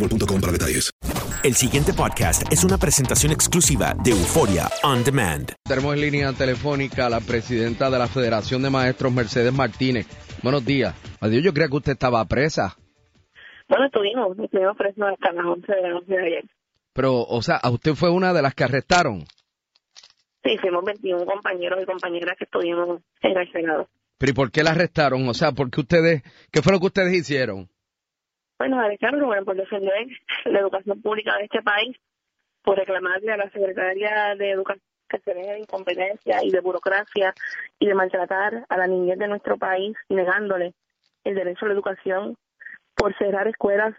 boostmobile.com para detalles. El siguiente podcast es una presentación exclusiva de Euforia On Demand. Tenemos en línea telefónica a la presidenta de la Federación de Maestros, Mercedes Martínez. Buenos días. Adiós, yo creía que usted estaba presa. Bueno, estuvimos, estuvimos presos hasta las 11 de la noche de ayer. Pero, o sea, ¿a usted fue una de las que arrestaron? Sí, fuimos 21 compañeros y compañeras que estuvimos encarcelados. ¿Pero y por qué la arrestaron? O sea, ¿por qué ustedes, qué fue lo que ustedes hicieron? Bueno, Alejandro, bueno, por defender la educación pública de este país, por reclamarle a la Secretaría de Educación que se deje de incompetencia y de burocracia y de maltratar a la niñez de nuestro país, negándole el derecho a la educación, por cerrar escuelas.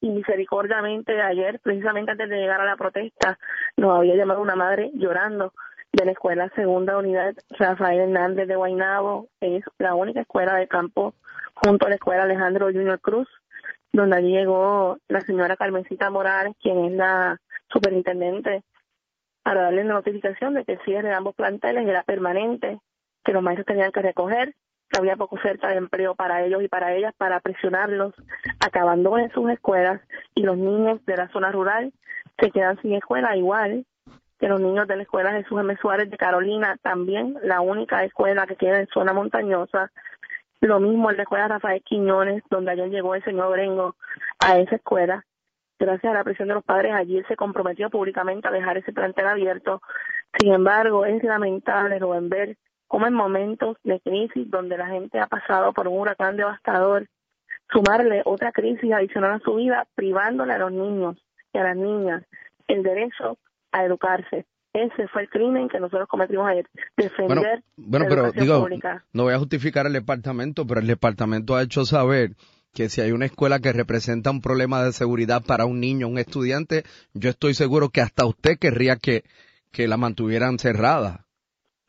Y misericordiamente ayer, precisamente antes de llegar a la protesta, nos había llamado una madre llorando de la escuela Segunda Unidad Rafael Hernández de Guaynabo, es la única escuela de campo junto a la escuela Alejandro Junior Cruz, donde allí llegó la señora Carmencita Morales, quien es la superintendente, para darle la notificación de que el cierre de ambos planteles era permanente, que los maestros tenían que recoger, que había poca oferta de empleo para ellos y para ellas, para presionarlos a que abandonen sus escuelas y los niños de la zona rural se quedan sin escuela, igual que los niños de la escuela Jesús M. Suárez de Carolina, también la única escuela que queda en zona montañosa, lo mismo en la escuela Rafael Quiñones, donde ayer llegó el señor Brengo a esa escuela. Gracias a la presión de los padres, allí se comprometió públicamente a dejar ese plantel abierto. Sin embargo, es lamentable, Rubén, ver cómo en momentos de crisis donde la gente ha pasado por un huracán devastador, sumarle otra crisis adicional a su vida, privándole a los niños y a las niñas el derecho a educarse. Ese fue el crimen que nosotros cometimos ayer, defender Bueno, la pero digo, pública. no voy a justificar el departamento, pero el departamento ha hecho saber que si hay una escuela que representa un problema de seguridad para un niño, un estudiante, yo estoy seguro que hasta usted querría que, que la mantuvieran cerrada.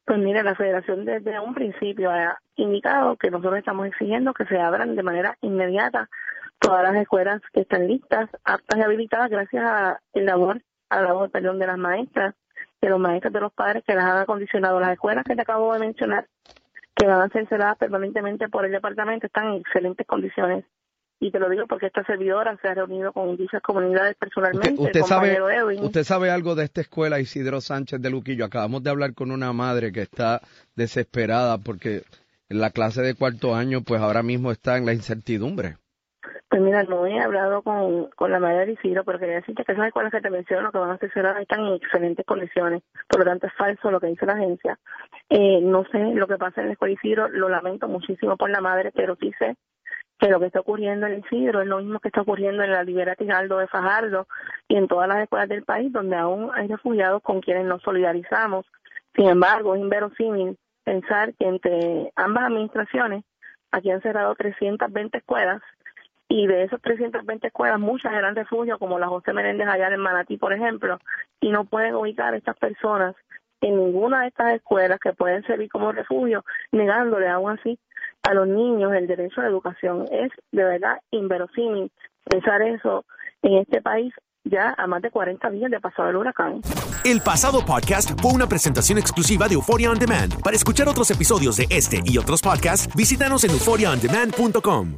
Pues mire, la federación desde un principio ha indicado que nosotros estamos exigiendo que se abran de manera inmediata todas las escuelas que están listas, aptas y habilitadas gracias a el labor, a la labor, perdón, de las maestras, de los maestros, de los padres que las han acondicionado. Las escuelas que te acabo de mencionar, que van a ser cerradas permanentemente por el departamento, están en excelentes condiciones. Y te lo digo porque esta servidora se ha reunido con dichas comunidades personalmente. Usted, usted sabe, Edwin. usted sabe algo de esta escuela Isidro Sánchez de Luquillo. Acabamos de hablar con una madre que está desesperada porque la clase de cuarto año, pues ahora mismo está en la incertidumbre. Pues mira, no he hablado con, con la madre de Isidro, pero quería decirte que esas escuelas que te menciono que van a cerradas están en excelentes condiciones. Por lo tanto, es falso lo que dice la agencia. Eh, no sé lo que pasa en la escuela Isidro, lo lamento muchísimo por la madre, pero sí sé que lo que está ocurriendo en Isidro es lo mismo que está ocurriendo en la Libera Tijaldo de Fajardo y en todas las escuelas del país donde aún hay refugiados con quienes nos solidarizamos. Sin embargo, es inverosímil pensar que entre ambas administraciones aquí han cerrado 320 escuelas y de esas 320 escuelas, muchas eran refugios, como la José Menéndez allá en Manatí, por ejemplo, y no pueden ubicar a estas personas en ninguna de estas escuelas que pueden servir como refugio, negándole aún así a los niños el derecho a la educación. Es de verdad inverosímil pensar eso en este país ya a más de 40 días de pasado el huracán. El pasado podcast fue una presentación exclusiva de Euphoria On Demand. Para escuchar otros episodios de este y otros podcasts, visítanos en euphoriaondemand.com.